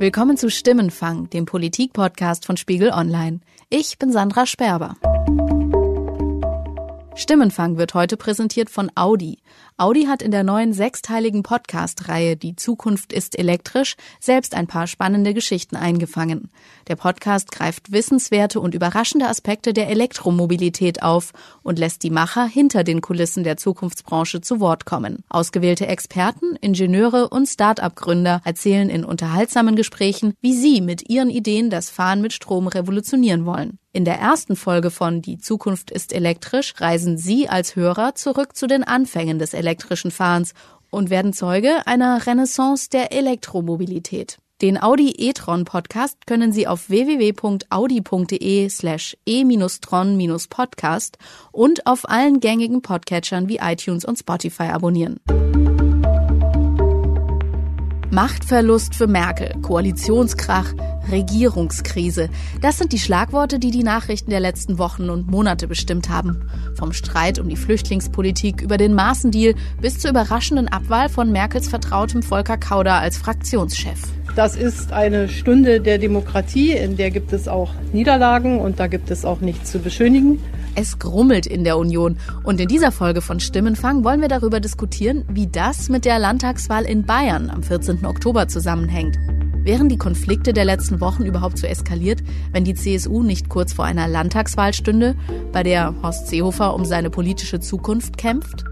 Willkommen zu Stimmenfang, dem Politik-Podcast von Spiegel Online. Ich bin Sandra Sperber. Stimmenfang wird heute präsentiert von Audi. Audi hat in der neuen sechsteiligen Podcast-Reihe Die Zukunft ist elektrisch selbst ein paar spannende Geschichten eingefangen. Der Podcast greift wissenswerte und überraschende Aspekte der Elektromobilität auf und lässt die Macher hinter den Kulissen der Zukunftsbranche zu Wort kommen. Ausgewählte Experten, Ingenieure und Start-up-Gründer erzählen in unterhaltsamen Gesprächen, wie sie mit ihren Ideen das Fahren mit Strom revolutionieren wollen. In der ersten Folge von Die Zukunft ist elektrisch reisen Sie als Hörer zurück zu den Anfängen des elektrischen Fahrens und werden Zeuge einer Renaissance der Elektromobilität. Den Audi e-tron Podcast können Sie auf www.audi.de slash e-tron-podcast und auf allen gängigen Podcatchern wie iTunes und Spotify abonnieren. Machtverlust für Merkel, Koalitionskrach, Regierungskrise. Das sind die Schlagworte, die die Nachrichten der letzten Wochen und Monate bestimmt haben. Vom Streit um die Flüchtlingspolitik über den Maßendeal bis zur überraschenden Abwahl von Merkels Vertrautem Volker Kauder als Fraktionschef. Das ist eine Stunde der Demokratie, in der gibt es auch Niederlagen und da gibt es auch nichts zu beschönigen. Es grummelt in der Union. Und in dieser Folge von Stimmenfang wollen wir darüber diskutieren, wie das mit der Landtagswahl in Bayern am 14. Oktober zusammenhängt. Wären die Konflikte der letzten Wochen überhaupt so eskaliert, wenn die CSU nicht kurz vor einer Landtagswahl stünde, bei der Horst Seehofer um seine politische Zukunft kämpft?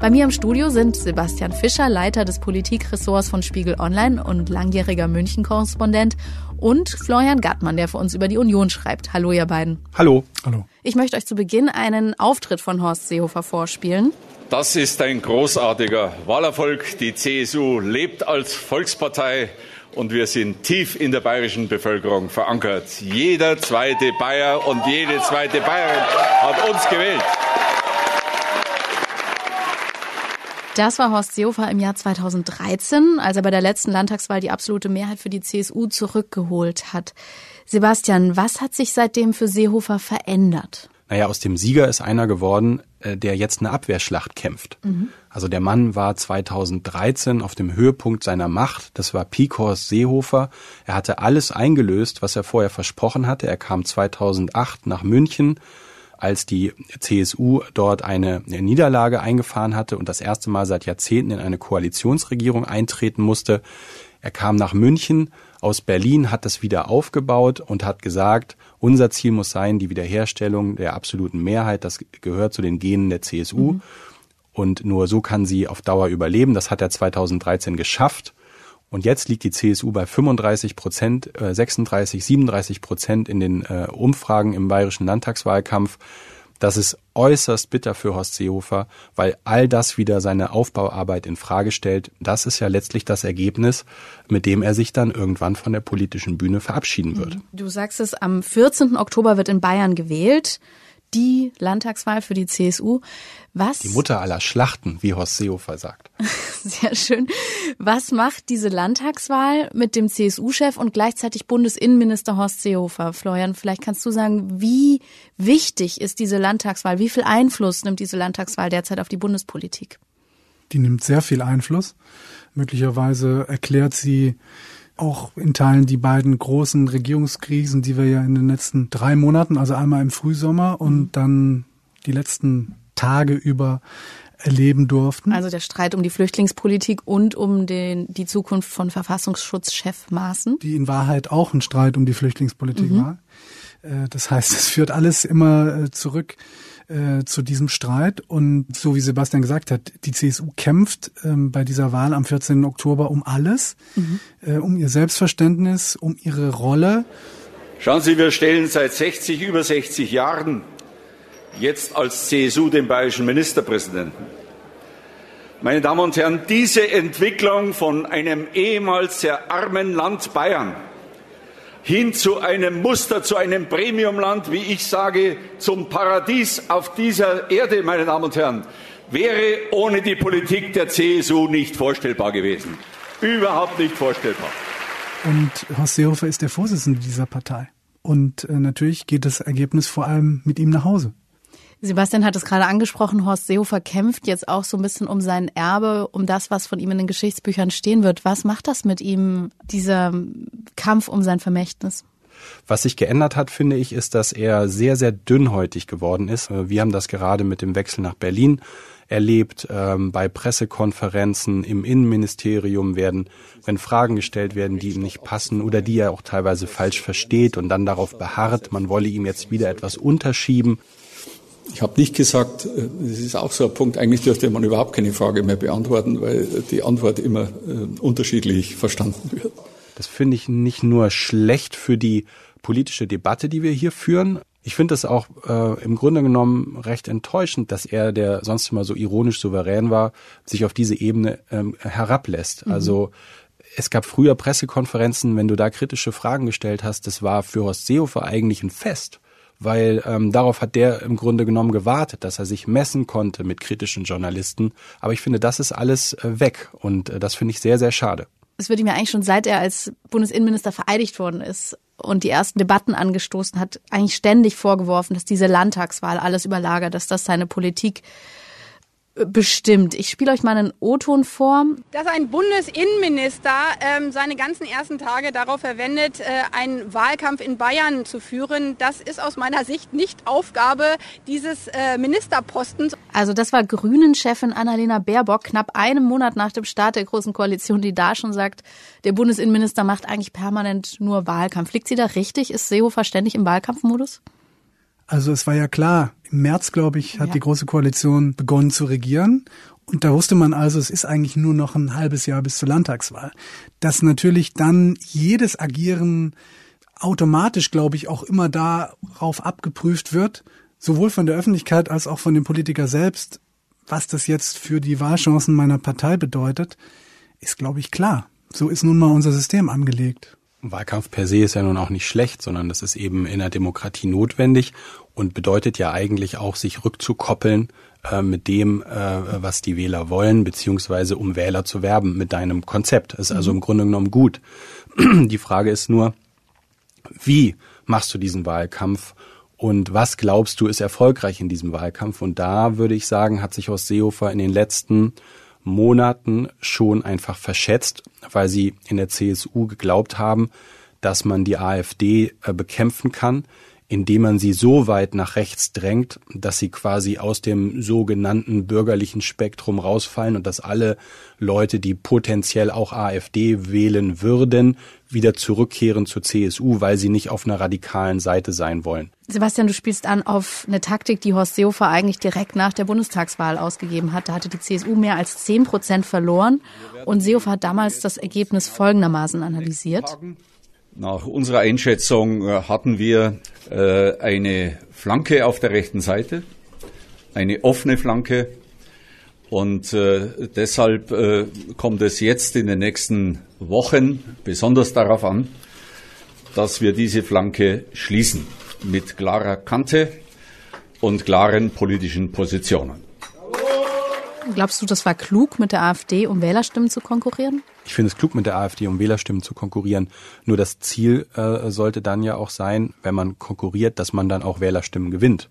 Bei mir im Studio sind Sebastian Fischer, Leiter des Politikressorts von Spiegel Online und langjähriger München-Korrespondent und Florian Gattmann, der für uns über die Union schreibt. Hallo, ihr beiden. Hallo. Hallo. Ich möchte euch zu Beginn einen Auftritt von Horst Seehofer vorspielen. Das ist ein großartiger Wahlerfolg. Die CSU lebt als Volkspartei und wir sind tief in der bayerischen Bevölkerung verankert. Jeder zweite Bayer und jede zweite Bayerin hat uns gewählt. Das war Horst Seehofer im Jahr 2013, als er bei der letzten Landtagswahl die absolute Mehrheit für die CSU zurückgeholt hat. Sebastian, was hat sich seitdem für Seehofer verändert? Naja, aus dem Sieger ist einer geworden, äh, der jetzt eine Abwehrschlacht kämpft. Mhm. Also der Mann war 2013 auf dem Höhepunkt seiner Macht. Das war Pikors Seehofer. Er hatte alles eingelöst, was er vorher versprochen hatte. Er kam 2008 nach München, als die CSU dort eine Niederlage eingefahren hatte und das erste Mal seit Jahrzehnten in eine Koalitionsregierung eintreten musste. Er kam nach München aus Berlin, hat das wieder aufgebaut und hat gesagt, unser Ziel muss sein, die Wiederherstellung der absoluten Mehrheit. Das gehört zu den Genen der CSU. Mhm. Und nur so kann sie auf Dauer überleben. Das hat er 2013 geschafft. Und jetzt liegt die CSU bei 35 Prozent, 36, 37 Prozent in den äh, Umfragen im bayerischen Landtagswahlkampf. Das ist äußerst bitter für Horst Seehofer, weil all das wieder seine Aufbauarbeit in Frage stellt. Das ist ja letztlich das Ergebnis, mit dem er sich dann irgendwann von der politischen Bühne verabschieden wird. Du sagst es, am 14. Oktober wird in Bayern gewählt die Landtagswahl für die CSU. Was? Die Mutter aller Schlachten, wie Horst Seehofer sagt. Sehr schön. Was macht diese Landtagswahl mit dem CSU-Chef und gleichzeitig Bundesinnenminister Horst Seehofer? Florian, vielleicht kannst du sagen, wie wichtig ist diese Landtagswahl? Wie viel Einfluss nimmt diese Landtagswahl derzeit auf die Bundespolitik? Die nimmt sehr viel Einfluss. Möglicherweise erklärt sie auch in Teilen die beiden großen Regierungskrisen, die wir ja in den letzten drei Monaten, also einmal im Frühsommer und mhm. dann die letzten Tage über erleben durften. Also der Streit um die Flüchtlingspolitik und um den, die Zukunft von Verfassungsschutzchef Maaßen. Die in Wahrheit auch ein Streit um die Flüchtlingspolitik mhm. war. Äh, das heißt, es führt alles immer äh, zurück äh, zu diesem Streit. Und so wie Sebastian gesagt hat, die CSU kämpft ähm, bei dieser Wahl am 14. Oktober um alles, mhm. äh, um ihr Selbstverständnis, um ihre Rolle. Schauen Sie, wir stellen seit 60, über 60 Jahren jetzt als CSU den bayerischen Ministerpräsidenten. Meine Damen und Herren, diese Entwicklung von einem ehemals sehr armen Land Bayern hin zu einem Muster, zu einem Premiumland, wie ich sage, zum Paradies auf dieser Erde, meine Damen und Herren, wäre ohne die Politik der CSU nicht vorstellbar gewesen. Überhaupt nicht vorstellbar. Und Horst Seehofer ist der Vorsitzende dieser Partei. Und äh, natürlich geht das Ergebnis vor allem mit ihm nach Hause. Sebastian hat es gerade angesprochen, Horst Seehofer kämpft jetzt auch so ein bisschen um sein Erbe, um das, was von ihm in den Geschichtsbüchern stehen wird. Was macht das mit ihm, dieser Kampf um sein Vermächtnis? Was sich geändert hat, finde ich, ist, dass er sehr, sehr dünnhäutig geworden ist. Wir haben das gerade mit dem Wechsel nach Berlin erlebt. Ähm, bei Pressekonferenzen im Innenministerium werden, wenn Fragen gestellt werden, die ihm nicht passen oder die er auch teilweise falsch versteht und dann darauf beharrt, man wolle ihm jetzt wieder etwas unterschieben. Ich habe nicht gesagt, äh, das ist auch so ein Punkt, eigentlich dürfte man überhaupt keine Frage mehr beantworten, weil die Antwort immer äh, unterschiedlich verstanden wird. Das finde ich nicht nur schlecht für die politische Debatte, die wir hier führen. Ich finde es auch äh, im Grunde genommen recht enttäuschend, dass er, der sonst immer so ironisch souverän war, sich auf diese Ebene ähm, herablässt. Mhm. Also es gab früher Pressekonferenzen, wenn du da kritische Fragen gestellt hast, das war für Horst Seehofer eigentlich ein Fest weil ähm, darauf hat der im Grunde genommen gewartet, dass er sich messen konnte mit kritischen Journalisten. Aber ich finde, das ist alles äh, weg und äh, das finde ich sehr, sehr schade. Es wird ihm ja eigentlich schon seit er als Bundesinnenminister vereidigt worden ist und die ersten Debatten angestoßen hat, eigentlich ständig vorgeworfen, dass diese Landtagswahl alles überlagert, dass das seine Politik bestimmt. Ich spiele euch mal einen O-Ton vor. Dass ein Bundesinnenminister ähm, seine ganzen ersten Tage darauf verwendet, äh, einen Wahlkampf in Bayern zu führen, das ist aus meiner Sicht nicht Aufgabe dieses äh, Ministerpostens. Also das war Grünen-Chefin Annalena Baerbock knapp einen Monat nach dem Start der Großen Koalition, die da schon sagt, der Bundesinnenminister macht eigentlich permanent nur Wahlkampf. Liegt sie da richtig? Ist Seehofer ständig im Wahlkampfmodus? Also es war ja klar, im März, glaube ich, hat ja. die Große Koalition begonnen zu regieren. Und da wusste man also, es ist eigentlich nur noch ein halbes Jahr bis zur Landtagswahl. Dass natürlich dann jedes Agieren automatisch, glaube ich, auch immer darauf abgeprüft wird, sowohl von der Öffentlichkeit als auch von dem Politiker selbst, was das jetzt für die Wahlchancen meiner Partei bedeutet, ist, glaube ich, klar. So ist nun mal unser System angelegt. Wahlkampf per se ist ja nun auch nicht schlecht, sondern das ist eben in der Demokratie notwendig und bedeutet ja eigentlich auch, sich rückzukoppeln äh, mit dem, äh, was die Wähler wollen, beziehungsweise um Wähler zu werben mit deinem Konzept. Das ist also mhm. im Grunde genommen gut. Die Frage ist nur, wie machst du diesen Wahlkampf und was glaubst du ist erfolgreich in diesem Wahlkampf? Und da würde ich sagen, hat sich aus Seehofer in den letzten Monaten schon einfach verschätzt, weil sie in der CSU geglaubt haben, dass man die AfD äh, bekämpfen kann, indem man sie so weit nach rechts drängt, dass sie quasi aus dem sogenannten bürgerlichen Spektrum rausfallen und dass alle Leute, die potenziell auch AfD wählen würden, wieder zurückkehren zur CSU, weil sie nicht auf einer radikalen Seite sein wollen. Sebastian, du spielst an auf eine Taktik, die Horst Seehofer eigentlich direkt nach der Bundestagswahl ausgegeben hat. Da hatte die CSU mehr als zehn Prozent verloren und Seehofer hat damals das Ergebnis folgendermaßen analysiert. Nach unserer Einschätzung äh, hatten wir äh, eine Flanke auf der rechten Seite, eine offene Flanke. Und äh, deshalb kommt es jetzt in den nächsten Wochen besonders darauf an, dass wir diese Flanke schließen mit klarer Kante und klaren politischen Positionen. Glaubst du, das war klug, mit der AfD um Wählerstimmen zu konkurrieren? Ich finde es klug, mit der AfD um Wählerstimmen zu konkurrieren. Nur das Ziel äh, sollte dann ja auch sein, wenn man konkurriert, dass man dann auch Wählerstimmen gewinnt.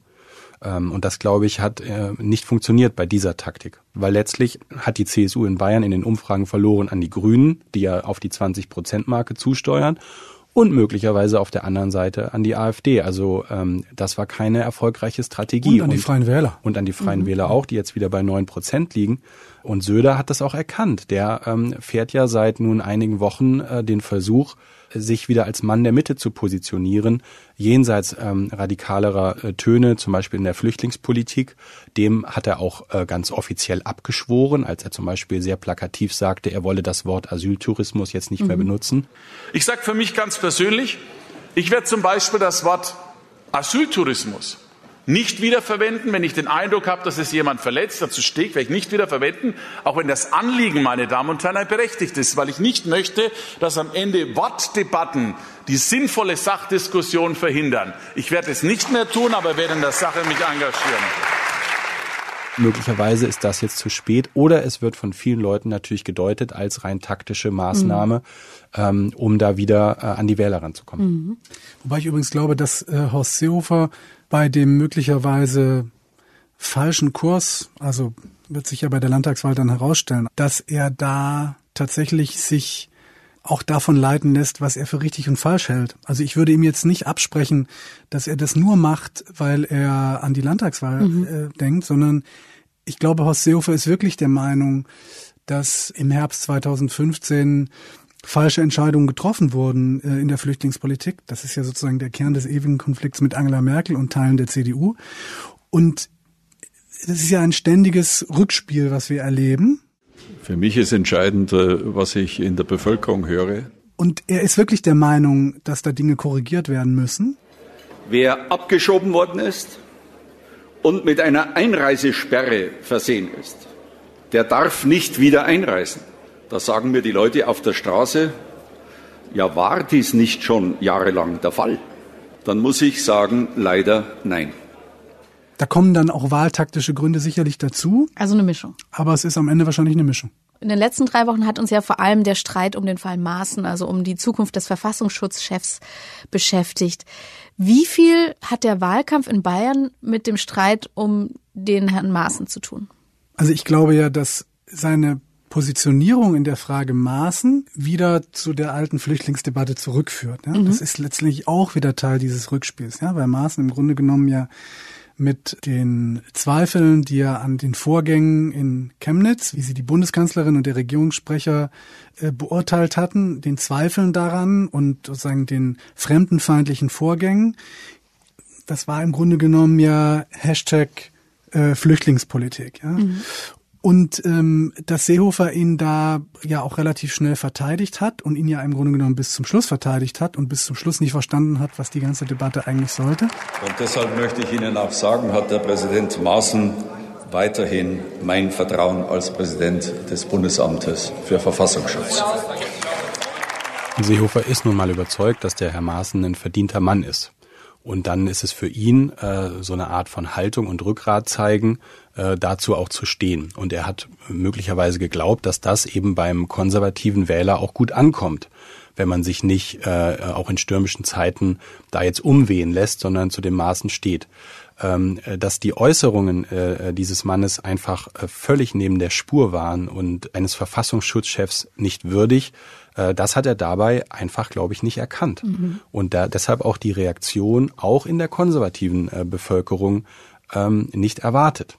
Ähm, und das, glaube ich, hat äh, nicht funktioniert bei dieser Taktik. Weil letztlich hat die CSU in Bayern in den Umfragen verloren an die Grünen, die ja auf die 20-Prozent-Marke zusteuern und möglicherweise auf der anderen Seite an die AfD. Also ähm, das war keine erfolgreiche Strategie. Und an die Freien Wähler. Und an die Freien mhm. Wähler auch, die jetzt wieder bei neun Prozent liegen. Und Söder hat das auch erkannt. Der ähm, fährt ja seit nun einigen Wochen äh, den Versuch, sich wieder als Mann der Mitte zu positionieren, jenseits ähm, radikalerer äh, Töne, zum Beispiel in der Flüchtlingspolitik. Dem hat er auch äh, ganz offiziell abgeschworen, als er zum Beispiel sehr plakativ sagte, er wolle das Wort Asyltourismus jetzt nicht mhm. mehr benutzen. Ich sage für mich ganz persönlich, ich werde zum Beispiel das Wort Asyltourismus nicht wiederverwenden, wenn ich den Eindruck habe, dass es jemand verletzt, dazu stehe ich, werde ich nicht wiederverwenden, auch wenn das Anliegen, meine Damen und Herren, berechtigt ist, weil ich nicht möchte, dass am Ende Wortdebatten die sinnvolle Sachdiskussion verhindern. Ich werde es nicht mehr tun, aber werde in der Sache mich engagieren. Möglicherweise ist das jetzt zu spät oder es wird von vielen Leuten natürlich gedeutet als rein taktische Maßnahme, mhm. ähm, um da wieder äh, an die Wähler ranzukommen. Mhm. Wobei ich übrigens glaube, dass äh, Horst Seehofer bei dem möglicherweise falschen Kurs, also wird sich ja bei der Landtagswahl dann herausstellen, dass er da tatsächlich sich auch davon leiten lässt, was er für richtig und falsch hält. Also ich würde ihm jetzt nicht absprechen, dass er das nur macht, weil er an die Landtagswahl mhm. äh, denkt, sondern ich glaube, Horst Seehofer ist wirklich der Meinung, dass im Herbst 2015 falsche Entscheidungen getroffen wurden äh, in der Flüchtlingspolitik. Das ist ja sozusagen der Kern des ewigen Konflikts mit Angela Merkel und Teilen der CDU. Und das ist ja ein ständiges Rückspiel, was wir erleben. Für mich ist entscheidend, äh, was ich in der Bevölkerung höre. Und er ist wirklich der Meinung, dass da Dinge korrigiert werden müssen. Wer abgeschoben worden ist und mit einer Einreisesperre versehen ist, der darf nicht wieder einreisen. Da sagen mir die Leute auf der Straße, ja, war dies nicht schon jahrelang der Fall? Dann muss ich sagen, leider nein. Da kommen dann auch wahltaktische Gründe sicherlich dazu. Also eine Mischung. Aber es ist am Ende wahrscheinlich eine Mischung. In den letzten drei Wochen hat uns ja vor allem der Streit um den Fall Maaßen, also um die Zukunft des Verfassungsschutzchefs beschäftigt. Wie viel hat der Wahlkampf in Bayern mit dem Streit um den Herrn Maaßen zu tun? Also ich glaube ja, dass seine Positionierung in der Frage Maßen wieder zu der alten Flüchtlingsdebatte zurückführt. Ja? Mhm. Das ist letztlich auch wieder Teil dieses Rückspiels, ja, weil Maßen im Grunde genommen ja mit den Zweifeln, die er an den Vorgängen in Chemnitz, wie sie die Bundeskanzlerin und der Regierungssprecher äh, beurteilt hatten, den Zweifeln daran und sozusagen den fremdenfeindlichen Vorgängen. Das war im Grunde genommen ja Hashtag äh, Flüchtlingspolitik. Ja? Mhm und ähm, dass Seehofer ihn da ja auch relativ schnell verteidigt hat und ihn ja im Grunde genommen bis zum Schluss verteidigt hat und bis zum Schluss nicht verstanden hat, was die ganze Debatte eigentlich sollte. Und deshalb möchte ich Ihnen auch sagen, hat der Präsident Maaßen weiterhin mein Vertrauen als Präsident des Bundesamtes für Verfassungsschutz. Seehofer ist nun mal überzeugt, dass der Herr Maaßen ein verdienter Mann ist. Und dann ist es für ihn äh, so eine Art von Haltung und Rückgrat zeigen, äh, dazu auch zu stehen. Und er hat möglicherweise geglaubt, dass das eben beim konservativen Wähler auch gut ankommt, wenn man sich nicht äh, auch in stürmischen Zeiten da jetzt umwehen lässt, sondern zu dem Maßen steht. Ähm, dass die Äußerungen äh, dieses Mannes einfach äh, völlig neben der Spur waren und eines Verfassungsschutzchefs nicht würdig, äh, das hat er dabei einfach, glaube ich, nicht erkannt. Mhm. Und da, deshalb auch die Reaktion auch in der konservativen äh, Bevölkerung ähm, nicht erwartet.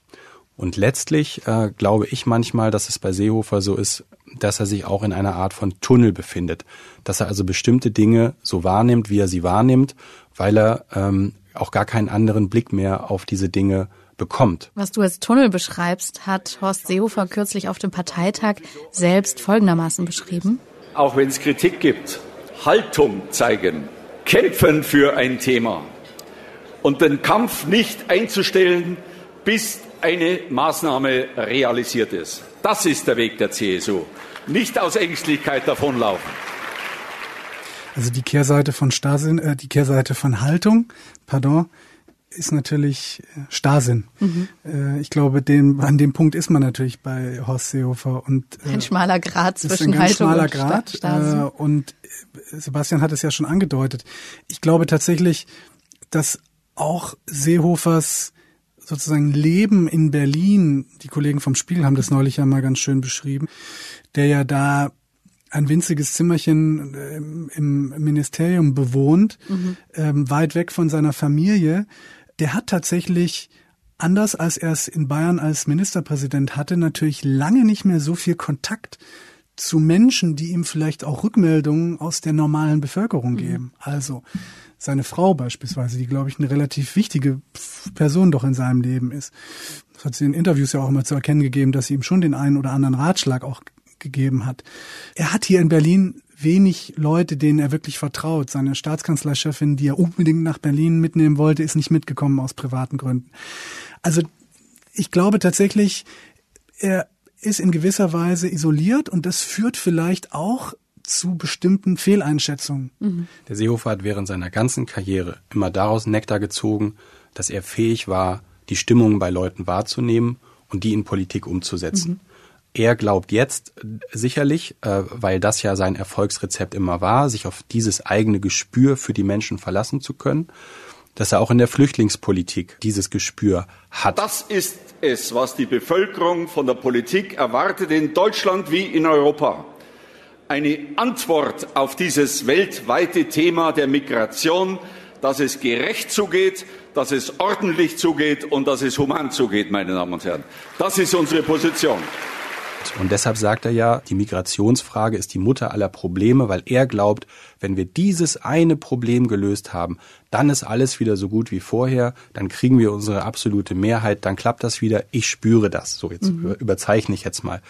Und letztlich äh, glaube ich manchmal, dass es bei Seehofer so ist, dass er sich auch in einer Art von Tunnel befindet. Dass er also bestimmte Dinge so wahrnimmt, wie er sie wahrnimmt, weil er ähm, auch gar keinen anderen Blick mehr auf diese Dinge bekommt. Was du als Tunnel beschreibst, hat Horst Seehofer kürzlich auf dem Parteitag selbst folgendermaßen beschrieben auch wenn es Kritik gibt, Haltung zeigen, kämpfen für ein Thema und den Kampf nicht einzustellen, bis eine Maßnahme realisiert ist. Das ist der Weg der CSU. Nicht aus Ängstlichkeit davonlaufen. Also die Kehrseite von Starrsinn, äh, die Kehrseite von Haltung, pardon, ist natürlich äh, Starrsinn. Mhm. Äh, ich glaube, den, an dem Punkt ist man natürlich bei Horst Seehofer. Und, äh, ein schmaler Grad zwischen ein Haltung schmaler und Grad. Starrsinn. Und Sebastian hat es ja schon angedeutet. Ich glaube tatsächlich, dass auch Seehofers sozusagen Leben in Berlin, die Kollegen vom Spiegel haben das neulich ja mal ganz schön beschrieben, der ja da ein winziges Zimmerchen im Ministerium bewohnt, mhm. ähm, weit weg von seiner Familie, der hat tatsächlich anders als er es in Bayern als Ministerpräsident hatte, natürlich lange nicht mehr so viel Kontakt zu Menschen, die ihm vielleicht auch Rückmeldungen aus der normalen Bevölkerung mhm. geben. Mhm. Also seine Frau beispielsweise, die, glaube ich, eine relativ wichtige Person doch in seinem Leben ist. Das hat sie in Interviews ja auch immer zu erkennen gegeben, dass sie ihm schon den einen oder anderen Ratschlag auch gegeben hat. Er hat hier in Berlin wenig Leute, denen er wirklich vertraut. Seine Staatskanzlerchefin, die er unbedingt nach Berlin mitnehmen wollte, ist nicht mitgekommen aus privaten Gründen. Also ich glaube tatsächlich, er ist in gewisser Weise isoliert und das führt vielleicht auch zu bestimmten Fehleinschätzungen. Mhm. Der Seehofer hat während seiner ganzen Karriere immer daraus Nektar gezogen, dass er fähig war, die Stimmung bei Leuten wahrzunehmen und die in Politik umzusetzen. Mhm. Er glaubt jetzt sicherlich, äh, weil das ja sein Erfolgsrezept immer war, sich auf dieses eigene Gespür für die Menschen verlassen zu können. dass er auch in der Flüchtlingspolitik dieses Gespür hat. Das ist es, was die Bevölkerung von der Politik erwartet, in Deutschland wie in Europa. Eine Antwort auf dieses weltweite Thema der Migration, dass es gerecht zugeht, dass es ordentlich zugeht und dass es human zugeht, meine Damen und Herren. Das ist unsere Position. Und deshalb sagt er ja, die Migrationsfrage ist die Mutter aller Probleme, weil er glaubt, wenn wir dieses eine Problem gelöst haben, dann ist alles wieder so gut wie vorher, dann kriegen wir unsere absolute Mehrheit, dann klappt das wieder. Ich spüre das. So jetzt mhm. überzeichne ich jetzt mal.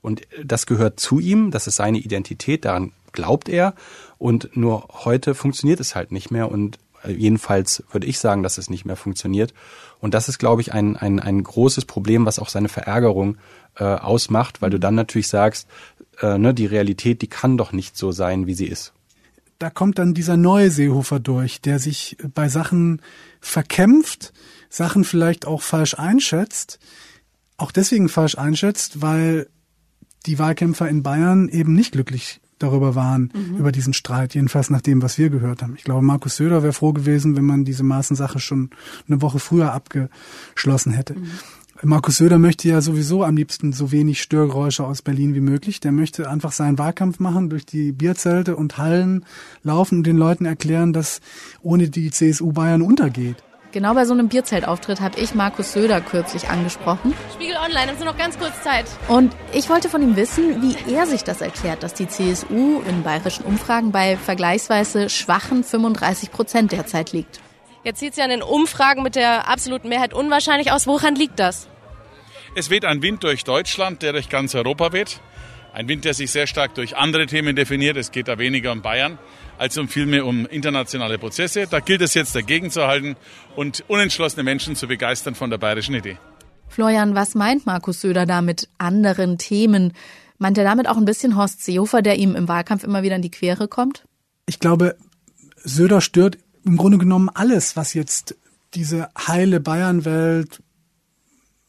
Und das gehört zu ihm, das ist seine Identität, daran glaubt er. Und nur heute funktioniert es halt nicht mehr. Und jedenfalls würde ich sagen, dass es nicht mehr funktioniert. Und das ist, glaube ich, ein, ein, ein großes Problem, was auch seine Verärgerung äh, ausmacht, weil du dann natürlich sagst, äh, ne, die Realität, die kann doch nicht so sein, wie sie ist. Da kommt dann dieser neue Seehofer durch, der sich bei Sachen verkämpft, Sachen vielleicht auch falsch einschätzt, auch deswegen falsch einschätzt, weil die Wahlkämpfer in Bayern eben nicht glücklich darüber waren, mhm. über diesen Streit, jedenfalls nach dem, was wir gehört haben. Ich glaube, Markus Söder wäre froh gewesen, wenn man diese Maßensache schon eine Woche früher abgeschlossen hätte. Mhm. Markus Söder möchte ja sowieso am liebsten so wenig Störgeräusche aus Berlin wie möglich. Der möchte einfach seinen Wahlkampf machen, durch die Bierzelte und Hallen laufen und den Leuten erklären, dass ohne die CSU Bayern untergeht. Genau bei so einem Bierzeltauftritt habe ich Markus Söder kürzlich angesprochen. Spiegel Online, haben Sie noch ganz kurz Zeit. Und ich wollte von ihm wissen, wie er sich das erklärt, dass die CSU in bayerischen Umfragen bei vergleichsweise schwachen 35 Prozent derzeit liegt. Jetzt sieht es ja in den Umfragen mit der absoluten Mehrheit unwahrscheinlich aus. Woran liegt das? Es weht ein Wind durch Deutschland, der durch ganz Europa weht. Ein Wind, der sich sehr stark durch andere Themen definiert. Es geht da weniger um Bayern als um vielmehr um internationale Prozesse. Da gilt es jetzt dagegen zu halten und unentschlossene Menschen zu begeistern von der bayerischen Idee. Florian, was meint Markus Söder da mit anderen Themen? Meint er damit auch ein bisschen Horst Seehofer, der ihm im Wahlkampf immer wieder in die Quere kommt? Ich glaube, Söder stört im Grunde genommen alles, was jetzt diese heile Bayernwelt,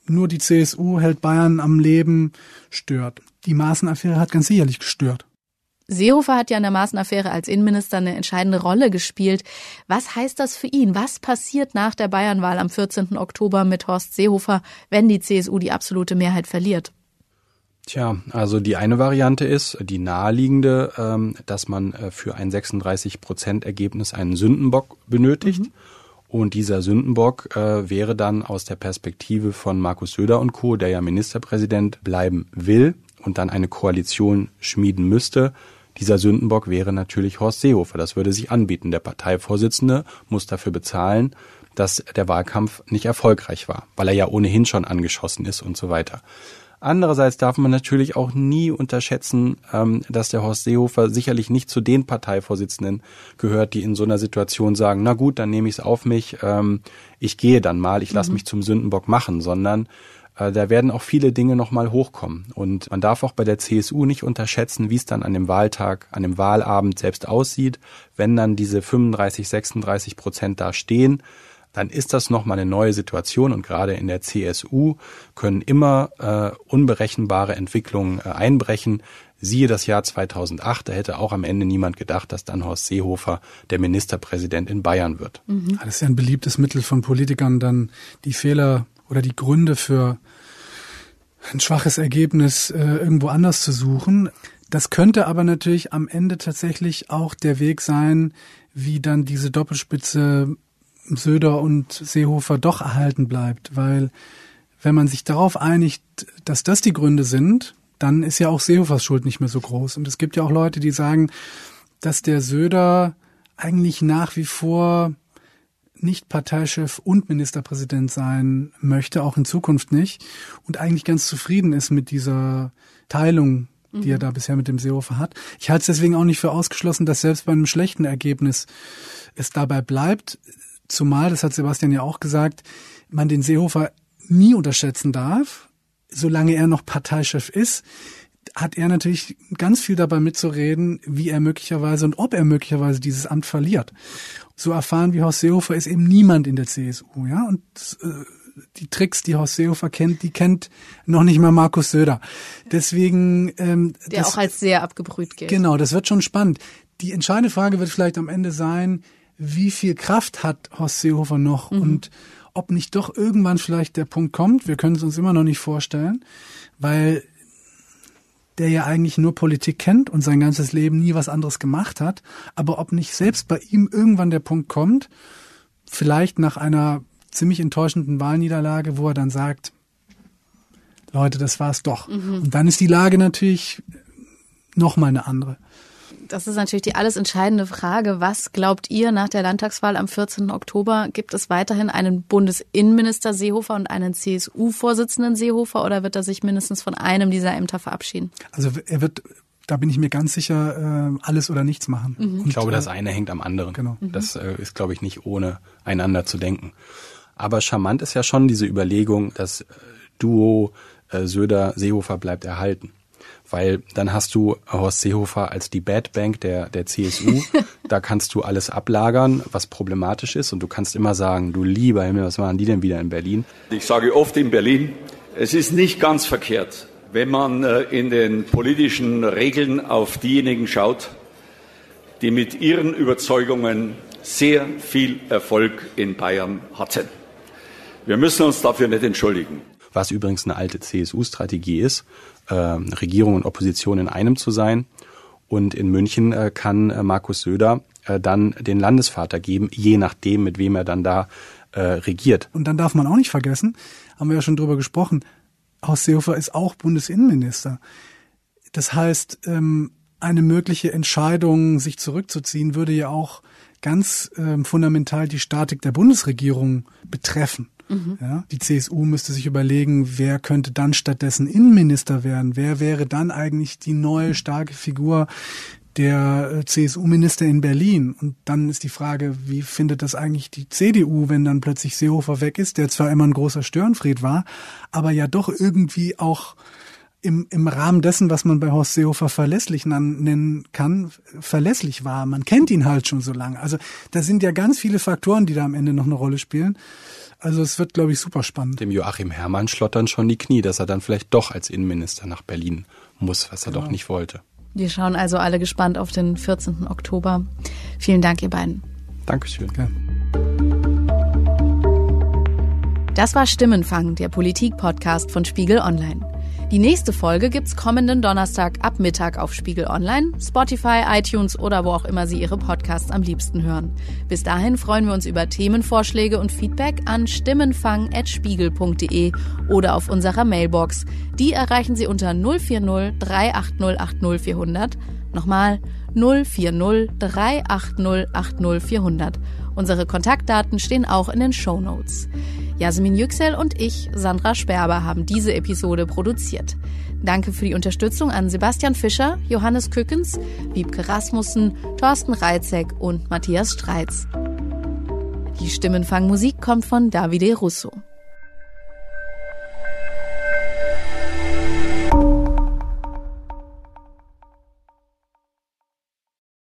nur die CSU hält Bayern am Leben, stört. Die Maßenaffäre hat ganz sicherlich gestört. Seehofer hat ja in der Maßenaffäre als Innenminister eine entscheidende Rolle gespielt. Was heißt das für ihn? Was passiert nach der Bayernwahl am 14. Oktober mit Horst Seehofer, wenn die CSU die absolute Mehrheit verliert? Tja, also die eine Variante ist, die naheliegende, ähm, dass man äh, für ein 36 Prozent Ergebnis einen Sündenbock benötigt. Mhm. Und dieser Sündenbock äh, wäre dann aus der Perspektive von Markus Söder und Co., der ja Ministerpräsident bleiben will und dann eine Koalition schmieden müsste, dieser Sündenbock wäre natürlich Horst Seehofer. Das würde sich anbieten. Der Parteivorsitzende muss dafür bezahlen, dass der Wahlkampf nicht erfolgreich war, weil er ja ohnehin schon angeschossen ist und so weiter. Andererseits darf man natürlich auch nie unterschätzen, ähm, dass der Horst Seehofer sicherlich nicht zu den Parteivorsitzenden gehört, die in so einer Situation sagen, na gut, dann nehme ich es auf mich, ähm, ich gehe dann mal, ich lasse mhm. mich zum Sündenbock machen, sondern da werden auch viele Dinge nochmal hochkommen. Und man darf auch bei der CSU nicht unterschätzen, wie es dann an dem Wahltag, an dem Wahlabend selbst aussieht. Wenn dann diese 35, 36 Prozent da stehen, dann ist das nochmal eine neue Situation und gerade in der CSU können immer äh, unberechenbare Entwicklungen äh, einbrechen. Siehe das Jahr 2008, da hätte auch am Ende niemand gedacht, dass dann Horst Seehofer der Ministerpräsident in Bayern wird. Mhm. Das ist ja ein beliebtes Mittel von Politikern, dann die Fehler oder die Gründe für ein schwaches Ergebnis äh, irgendwo anders zu suchen. Das könnte aber natürlich am Ende tatsächlich auch der Weg sein, wie dann diese Doppelspitze Söder und Seehofer doch erhalten bleibt, weil wenn man sich darauf einigt, dass das die Gründe sind, dann ist ja auch Seehofers Schuld nicht mehr so groß. Und es gibt ja auch Leute, die sagen, dass der Söder eigentlich nach wie vor nicht Parteichef und Ministerpräsident sein möchte, auch in Zukunft nicht, und eigentlich ganz zufrieden ist mit dieser Teilung, die mhm. er da bisher mit dem Seehofer hat. Ich halte es deswegen auch nicht für ausgeschlossen, dass selbst bei einem schlechten Ergebnis es dabei bleibt, zumal, das hat Sebastian ja auch gesagt, man den Seehofer nie unterschätzen darf, solange er noch Parteichef ist hat er natürlich ganz viel dabei mitzureden, wie er möglicherweise und ob er möglicherweise dieses Amt verliert. So erfahren wie Horst Seehofer ist eben niemand in der CSU, ja, und äh, die Tricks, die Horst Seehofer kennt, die kennt noch nicht mal Markus Söder. Deswegen ähm, der das, auch als sehr abgebrüht gilt. Genau, das wird schon spannend. Die entscheidende Frage wird vielleicht am Ende sein, wie viel Kraft hat Horst Seehofer noch mhm. und ob nicht doch irgendwann vielleicht der Punkt kommt, wir können es uns immer noch nicht vorstellen, weil der ja eigentlich nur Politik kennt und sein ganzes Leben nie was anderes gemacht hat, aber ob nicht selbst bei ihm irgendwann der Punkt kommt, vielleicht nach einer ziemlich enttäuschenden Wahlniederlage, wo er dann sagt, Leute, das war's doch. Mhm. Und dann ist die Lage natürlich noch mal eine andere das ist natürlich die alles entscheidende Frage. Was glaubt ihr nach der Landtagswahl am 14. Oktober? Gibt es weiterhin einen Bundesinnenminister Seehofer und einen CSU-Vorsitzenden Seehofer oder wird er sich mindestens von einem dieser Ämter verabschieden? Also er wird da bin ich mir ganz sicher, äh, alles oder nichts machen. Mhm. Und, ich glaube, das äh, eine hängt am anderen. Genau. Mhm. Das äh, ist, glaube ich, nicht ohne einander zu denken. Aber charmant ist ja schon diese Überlegung, das Duo Söder-Seehofer bleibt erhalten weil dann hast du Horst Seehofer als die Bad Bank der, der CSU. da kannst du alles ablagern, was problematisch ist und du kannst immer sagen, du lieber Himmel, was machen die denn wieder in Berlin? Ich sage oft in Berlin, es ist nicht ganz verkehrt, wenn man äh, in den politischen Regeln auf diejenigen schaut, die mit ihren Überzeugungen sehr viel Erfolg in Bayern hatten. Wir müssen uns dafür nicht entschuldigen. Was übrigens eine alte CSU-Strategie ist, äh, Regierung und Opposition in einem zu sein. Und in München äh, kann äh, Markus Söder äh, dann den Landesvater geben, je nachdem, mit wem er dann da äh, regiert. Und dann darf man auch nicht vergessen, haben wir ja schon drüber gesprochen, Horst Seehofer ist auch Bundesinnenminister. Das heißt, ähm, eine mögliche Entscheidung, sich zurückzuziehen, würde ja auch ganz ähm, fundamental die Statik der Bundesregierung betreffen. Mhm. Ja, die CSU müsste sich überlegen, wer könnte dann stattdessen Innenminister werden? Wer wäre dann eigentlich die neue starke Figur der äh, CSU-Minister in Berlin? Und dann ist die Frage, wie findet das eigentlich die CDU, wenn dann plötzlich Seehofer weg ist, der zwar immer ein großer Störenfried war, aber ja doch irgendwie auch im, im Rahmen dessen, was man bei Horst Seehofer verlässlich nennen kann, verlässlich war. Man kennt ihn halt schon so lange. Also da sind ja ganz viele Faktoren, die da am Ende noch eine Rolle spielen. Also es wird, glaube ich, super spannend. Dem Joachim Herrmann schlottern schon die Knie, dass er dann vielleicht doch als Innenminister nach Berlin muss, was er genau. doch nicht wollte. Wir schauen also alle gespannt auf den 14. Oktober. Vielen Dank, ihr beiden. Dankeschön. Ja. Das war Stimmenfang, der Politik-Podcast von Spiegel Online. Die nächste Folge gibt's kommenden Donnerstag ab Mittag auf Spiegel Online, Spotify, iTunes oder wo auch immer Sie Ihre Podcasts am liebsten hören. Bis dahin freuen wir uns über Themenvorschläge und Feedback an stimmenfang.spiegel.de oder auf unserer Mailbox. Die erreichen Sie unter 040 380 80 400. Nochmal 040 380 80 400. Unsere Kontaktdaten stehen auch in den Show Notes. Jasmin Yüksel und ich, Sandra Sperber, haben diese Episode produziert. Danke für die Unterstützung an Sebastian Fischer, Johannes Kückens, Wiebke Rasmussen, Thorsten Reitzek und Matthias Streitz. Die Stimmenfangmusik kommt von Davide Russo.